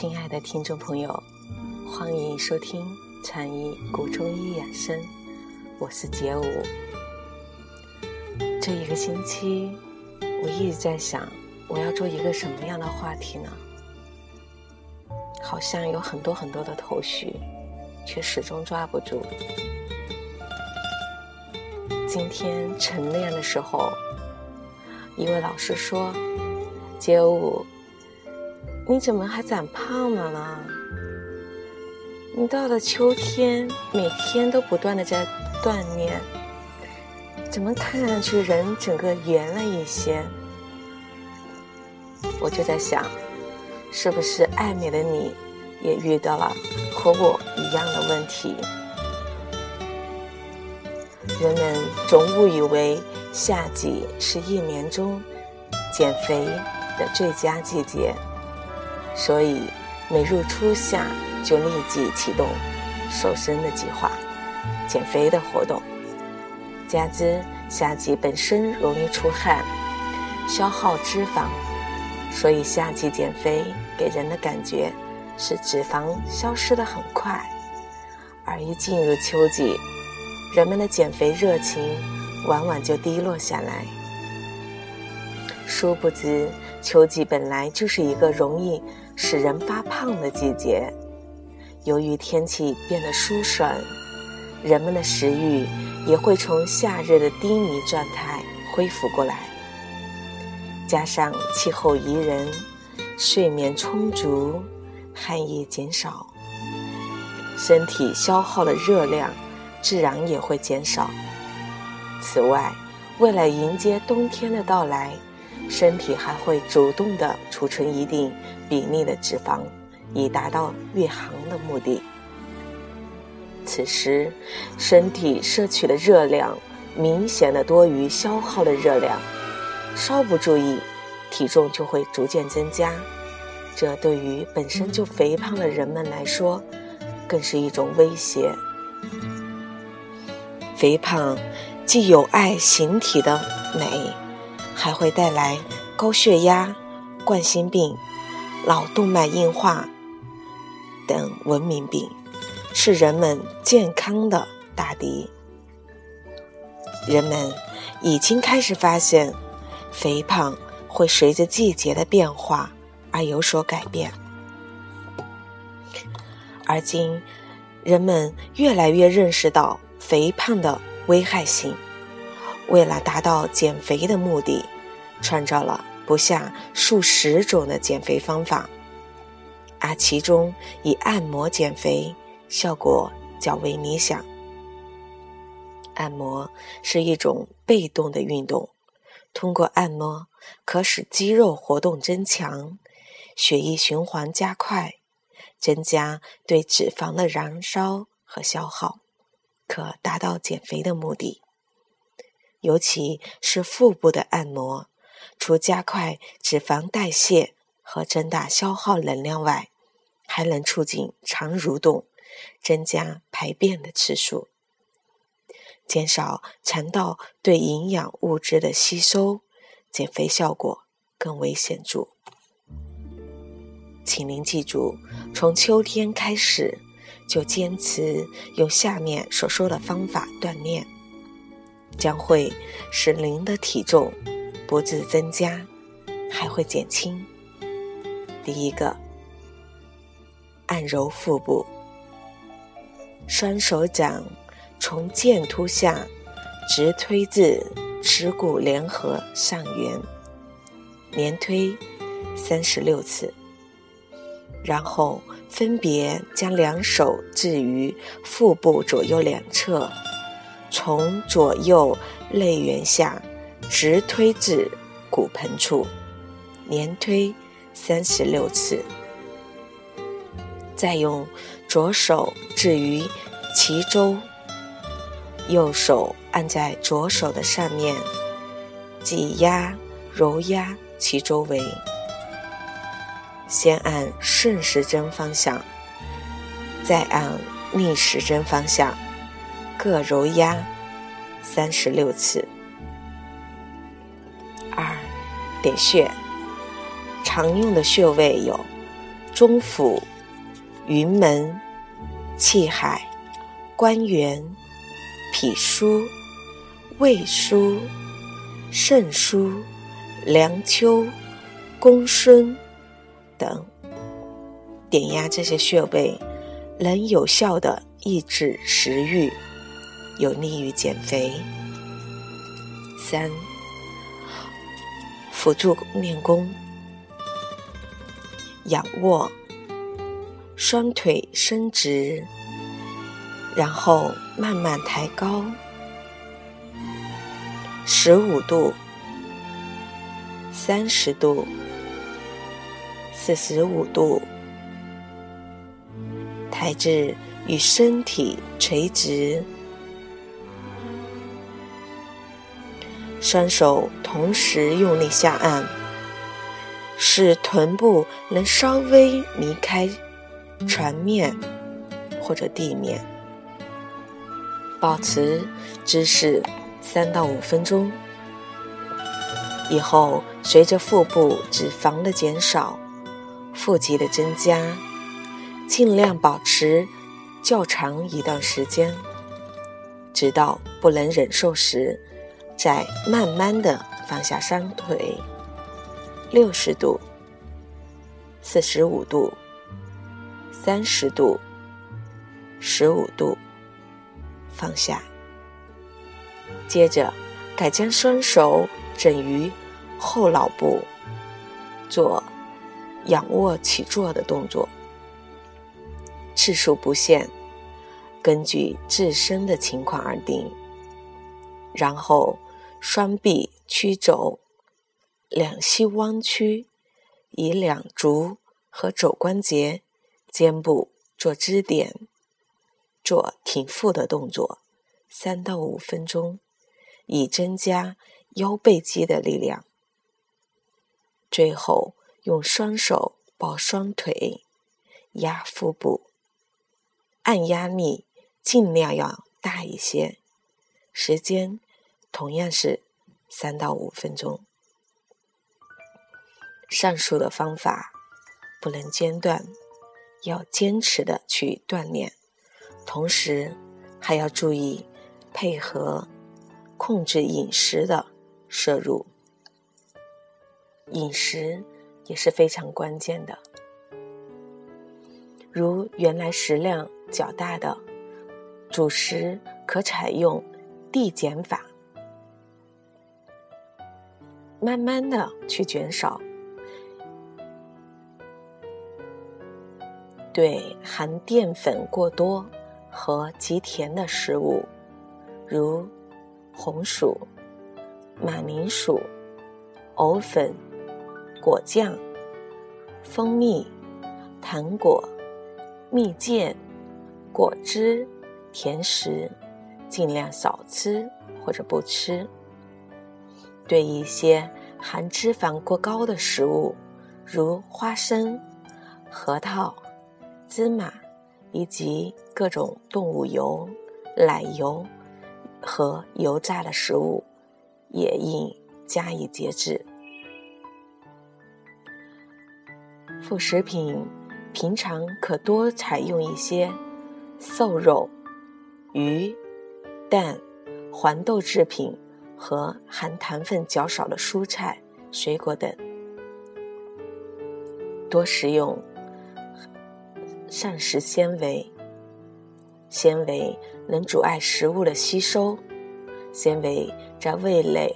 亲爱的听众朋友，欢迎收听禅意古中医养生，我是杰武。这一个星期，我一直在想，我要做一个什么样的话题呢？好像有很多很多的头绪，却始终抓不住。今天晨练的时候，一位老师说：“杰武。”你怎么还长胖了呢？你到了秋天，每天都不断的在锻炼，怎么看上去人整个圆了一些？我就在想，是不是爱美的你也遇到了和我一样的问题？人们总误以为夏季是一年中减肥的最佳季节。所以，每入初夏就立即启动瘦身的计划、减肥的活动。加之夏季本身容易出汗、消耗脂肪，所以夏季减肥给人的感觉是脂肪消失的很快。而一进入秋季，人们的减肥热情往往就低落下来。殊不知，秋季本来就是一个容易。使人发胖的季节，由于天气变得舒爽，人们的食欲也会从夏日的低迷状态恢复过来。加上气候宜人，睡眠充足，汗液减少，身体消耗的热量自然也会减少。此外，为了迎接冬天的到来。身体还会主动的储存一定比例的脂肪，以达到御寒的目的。此时，身体摄取的热量明显的多于消耗的热量，稍不注意，体重就会逐渐增加。这对于本身就肥胖的人们来说，更是一种威胁。肥胖既有碍形体的美。还会带来高血压、冠心病、脑动脉硬化等文明病，是人们健康的大敌。人们已经开始发现，肥胖会随着季节的变化而有所改变。而今，人们越来越认识到肥胖的危害性。为了达到减肥的目的，创造了不下数十种的减肥方法，而其中以按摩减肥效果较为理想。按摩是一种被动的运动，通过按摩可使肌肉活动增强，血液循环加快，增加对脂肪的燃烧和消耗，可达到减肥的目的。尤其是腹部的按摩，除加快脂肪代谢和增大消耗能量外，还能促进肠蠕动，增加排便的次数，减少肠道对营养物质的吸收，减肥效果更为显著。请您记住，从秋天开始就坚持用下面所说的方法锻炼。将会使您的体重不致增加，还会减轻。第一个，按揉腹部，双手掌从剑突下直推至耻骨联合上缘，连推三十六次，然后分别将两手置于腹部左右两侧。从左右肋缘下直推至骨盆处，连推三十六次。再用左手置于其周，右手按在左手的上面，挤压、揉压其周围。先按顺时针方向，再按逆时针方向。各揉压三十六次。点穴，常用的穴位有中府、云门、气海、关元、脾腧、胃腧、肾腧、梁丘、公孙等，点压这些穴位，能有效的抑制食欲，有利于减肥。三、辅助练功。仰卧，双腿伸直，然后慢慢抬高，十五度、三十度、四十五度，抬至与身体垂直，双手同时用力下按。使臀部能稍微离开船面或者地面，保持姿势三到五分钟。以后随着腹部脂肪的减少，腹肌的增加，尽量保持较长一段时间，直到不能忍受时，再慢慢的放下双腿。六十度、四十五度、三十度、十五度，放下。接着，改将双手枕于后脑部，做仰卧起坐的动作，次数不限，根据自身的情况而定。然后，双臂屈肘。两膝弯曲，以两足和肘关节、肩部做支点，做挺腹的动作，三到五分钟，以增加腰背肌的力量。最后用双手抱双腿，压腹部，按压力尽量要大一些，时间同样是三到五分钟。上述的方法不能间断，要坚持的去锻炼，同时还要注意配合控制饮食的摄入，饮食也是非常关键的。如原来食量较大的主食，可采用递减法，慢慢的去减少。对含淀粉过多和极甜的食物，如红薯、马铃薯、藕粉、果酱、蜂蜜、糖果、蜜饯、果汁、甜食，尽量少吃或者不吃。对一些含脂肪过高的食物，如花生、核桃。芝麻以及各种动物油、奶油和油炸的食物也应加以节制。副食品平常可多采用一些瘦肉、鱼、蛋、黄豆制品和含糖分较少的蔬菜、水果等，多食用。膳食纤维，纤维能阻碍食物的吸收，纤维在胃内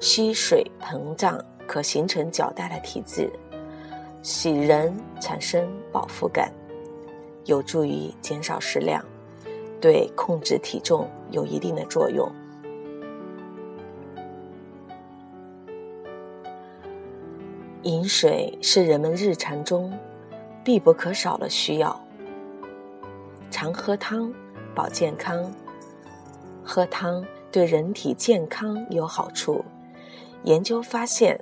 吸水膨胀，可形成较大的体质，使人产生饱腹感，有助于减少食量，对控制体重有一定的作用。饮水是人们日常中。必不可少的需要。常喝汤保健康，喝汤对人体健康有好处。研究发现，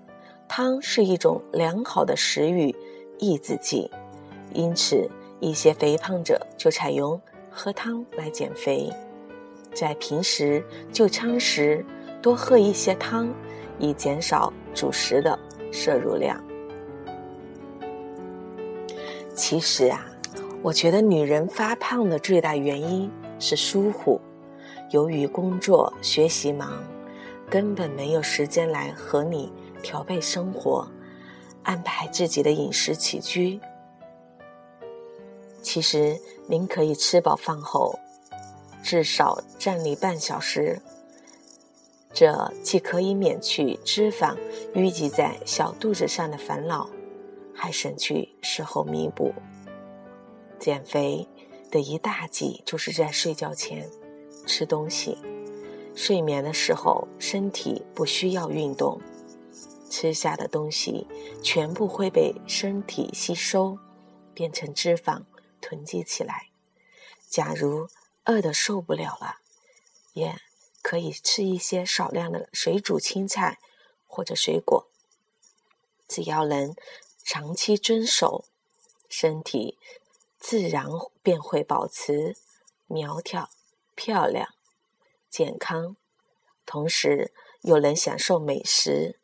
汤是一种良好的食欲抑制剂，因此一些肥胖者就采用喝汤来减肥。在平时就餐时多喝一些汤，以减少主食的摄入量。其实啊，我觉得女人发胖的最大原因是疏忽。由于工作、学习忙，根本没有时间来和你调配生活，安排自己的饮食起居。其实，您可以吃饱饭后，至少站立半小时，这既可以免去脂肪淤积在小肚子上的烦恼。还省去事后弥补。减肥的一大忌就是在睡觉前吃东西。睡眠的时候，身体不需要运动，吃下的东西全部会被身体吸收，变成脂肪囤积起来。假如饿得受不了了，也可以吃一些少量的水煮青菜或者水果，只要能。长期遵守，身体自然便会保持苗条、漂亮、健康，同时又能享受美食，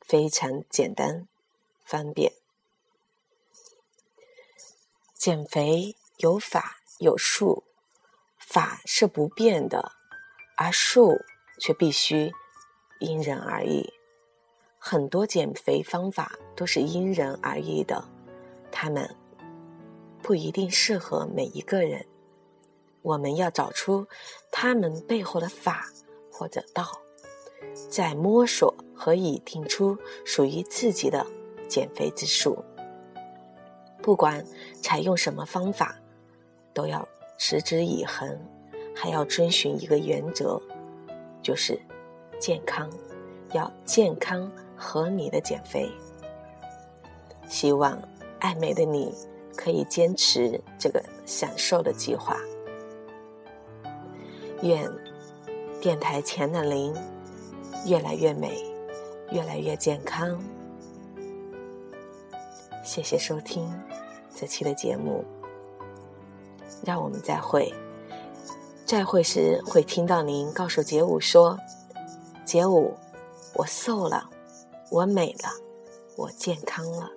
非常简单方便。减肥有法有术，法是不变的，而术却必须因人而异。很多减肥方法都是因人而异的，他们不一定适合每一个人。我们要找出他们背后的法或者道，再摸索和拟定出属于自己的减肥之术。不管采用什么方法，都要持之以恒，还要遵循一个原则，就是健康，要健康。合理的减肥，希望爱美的你可以坚持这个享受的计划。愿电台前的您越来越美，越来越健康。谢谢收听这期的节目，让我们再会。再会时会听到您告诉杰武说：“杰武，我瘦了。”我美了，我健康了。